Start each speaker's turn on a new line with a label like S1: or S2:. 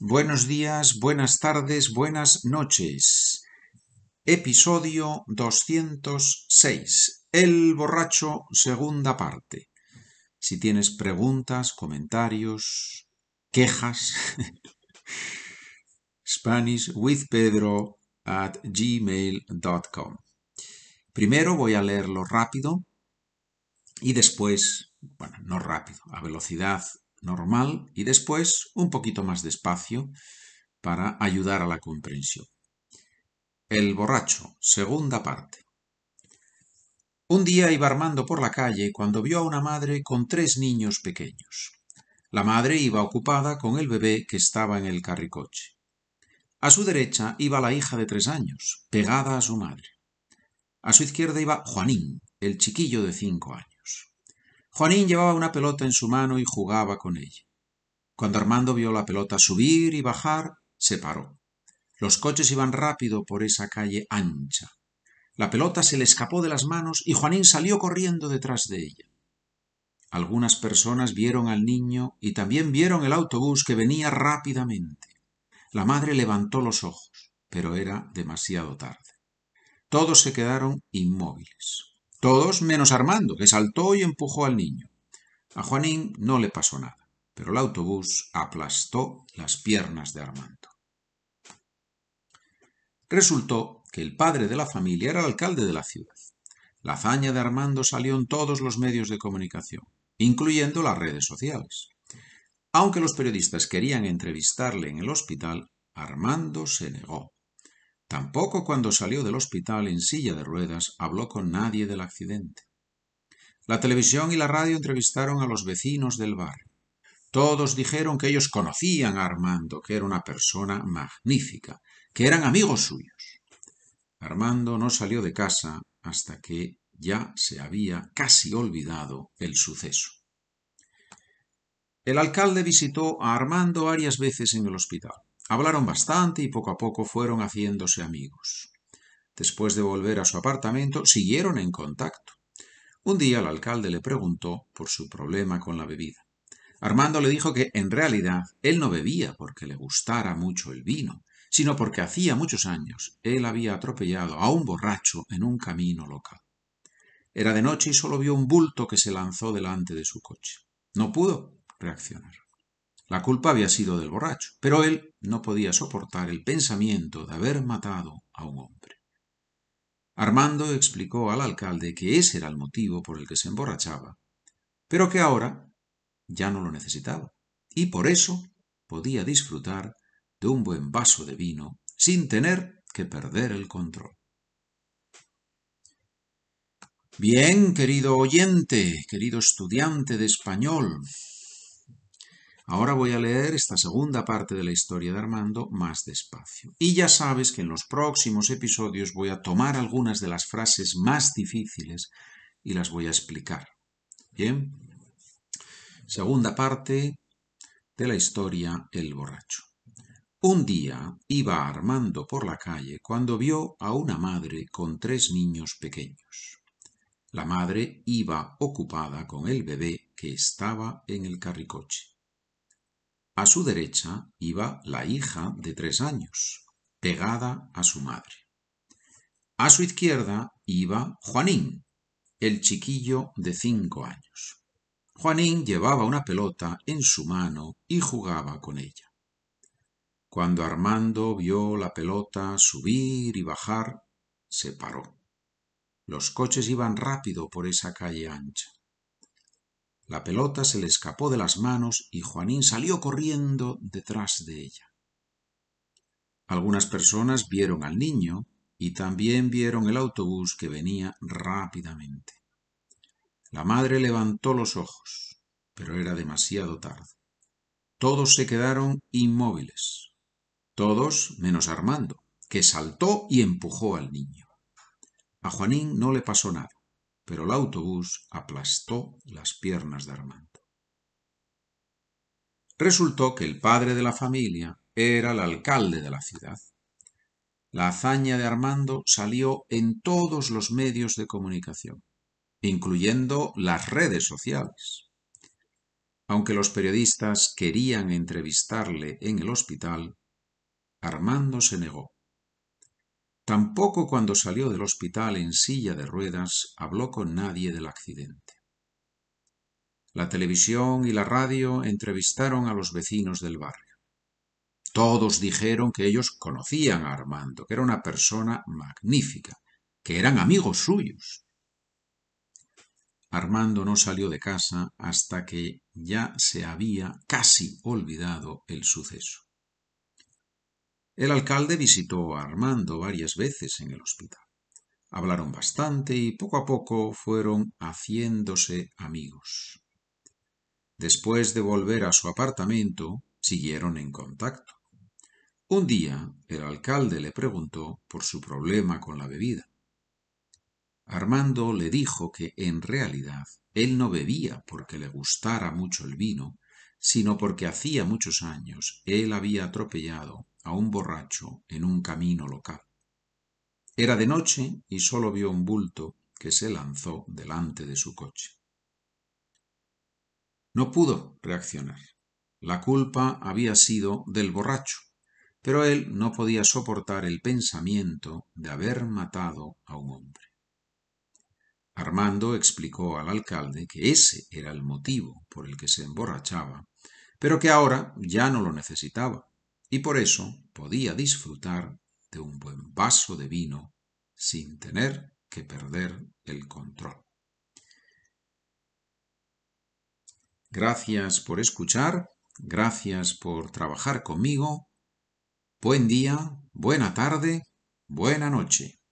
S1: buenos días, buenas tardes, buenas noches. Episodio 206. El borracho, segunda parte. Si tienes preguntas, comentarios, quejas, Spanish with Pedro at gmail.com. Primero voy a leerlo rápido y después, bueno, no rápido, a velocidad normal y después un poquito más despacio para ayudar a la comprensión. El borracho, segunda parte. Un día iba Armando por la calle cuando vio a una madre con tres niños pequeños. La madre iba ocupada con el bebé que estaba en el carricoche. A su derecha iba la hija de tres años, pegada a su madre. A su izquierda iba Juanín, el chiquillo de cinco años. Juanín llevaba una pelota en su mano y jugaba con ella. Cuando Armando vio la pelota subir y bajar, se paró. Los coches iban rápido por esa calle ancha. La pelota se le escapó de las manos y Juanín salió corriendo detrás de ella. Algunas personas vieron al niño y también vieron el autobús que venía rápidamente. La madre levantó los ojos, pero era demasiado tarde. Todos se quedaron inmóviles. Todos menos Armando, que saltó y empujó al niño. A Juanín no le pasó nada, pero el autobús aplastó las piernas de Armando. Resultó que el padre de la familia era el alcalde de la ciudad. La hazaña de Armando salió en todos los medios de comunicación, incluyendo las redes sociales. Aunque los periodistas querían entrevistarle en el hospital, Armando se negó. Tampoco cuando salió del hospital en silla de ruedas habló con nadie del accidente. La televisión y la radio entrevistaron a los vecinos del barrio. Todos dijeron que ellos conocían a Armando, que era una persona magnífica, que eran amigos suyos. Armando no salió de casa hasta que ya se había casi olvidado el suceso. El alcalde visitó a Armando varias veces en el hospital. Hablaron bastante y poco a poco fueron haciéndose amigos. Después de volver a su apartamento, siguieron en contacto. Un día el alcalde le preguntó por su problema con la bebida. Armando le dijo que en realidad él no bebía porque le gustara mucho el vino, sino porque hacía muchos años él había atropellado a un borracho en un camino local. Era de noche y solo vio un bulto que se lanzó delante de su coche. No pudo reaccionar. La culpa había sido del borracho, pero él no podía soportar el pensamiento de haber matado a un hombre. Armando explicó al alcalde que ese era el motivo por el que se emborrachaba, pero que ahora ya no lo necesitaba, y por eso podía disfrutar de un buen vaso de vino sin tener que perder el control. Bien, querido oyente, querido estudiante de español, Ahora voy a leer esta segunda parte de la historia de Armando más despacio. Y ya sabes que en los próximos episodios voy a tomar algunas de las frases más difíciles y las voy a explicar. Bien. Segunda parte de la historia El borracho. Un día iba Armando por la calle cuando vio a una madre con tres niños pequeños. La madre iba ocupada con el bebé que estaba en el carricoche. A su derecha iba la hija de tres años, pegada a su madre. A su izquierda iba Juanín, el chiquillo de cinco años. Juanín llevaba una pelota en su mano y jugaba con ella. Cuando Armando vio la pelota subir y bajar, se paró. Los coches iban rápido por esa calle ancha. La pelota se le escapó de las manos y Juanín salió corriendo detrás de ella. Algunas personas vieron al niño y también vieron el autobús que venía rápidamente. La madre levantó los ojos, pero era demasiado tarde. Todos se quedaron inmóviles. Todos menos Armando, que saltó y empujó al niño. A Juanín no le pasó nada pero el autobús aplastó las piernas de Armando. Resultó que el padre de la familia era el alcalde de la ciudad. La hazaña de Armando salió en todos los medios de comunicación, incluyendo las redes sociales. Aunque los periodistas querían entrevistarle en el hospital, Armando se negó. Tampoco cuando salió del hospital en silla de ruedas habló con nadie del accidente. La televisión y la radio entrevistaron a los vecinos del barrio. Todos dijeron que ellos conocían a Armando, que era una persona magnífica, que eran amigos suyos. Armando no salió de casa hasta que ya se había casi olvidado el suceso. El alcalde visitó a Armando varias veces en el hospital. Hablaron bastante y poco a poco fueron haciéndose amigos. Después de volver a su apartamento, siguieron en contacto. Un día el alcalde le preguntó por su problema con la bebida. Armando le dijo que en realidad él no bebía porque le gustara mucho el vino, sino porque hacía muchos años él había atropellado a un borracho en un camino local. Era de noche y solo vio un bulto que se lanzó delante de su coche. No pudo reaccionar. La culpa había sido del borracho, pero él no podía soportar el pensamiento de haber matado a un hombre. Armando explicó al alcalde que ese era el motivo por el que se emborrachaba, pero que ahora ya no lo necesitaba, y por eso podía disfrutar de un buen vaso de vino sin tener que perder el control. Gracias por escuchar, gracias por trabajar conmigo. Buen día, buena tarde, buena noche.